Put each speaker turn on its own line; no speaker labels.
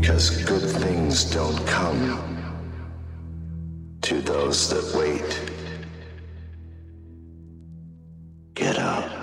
because good things don't come to those that wait. Get up.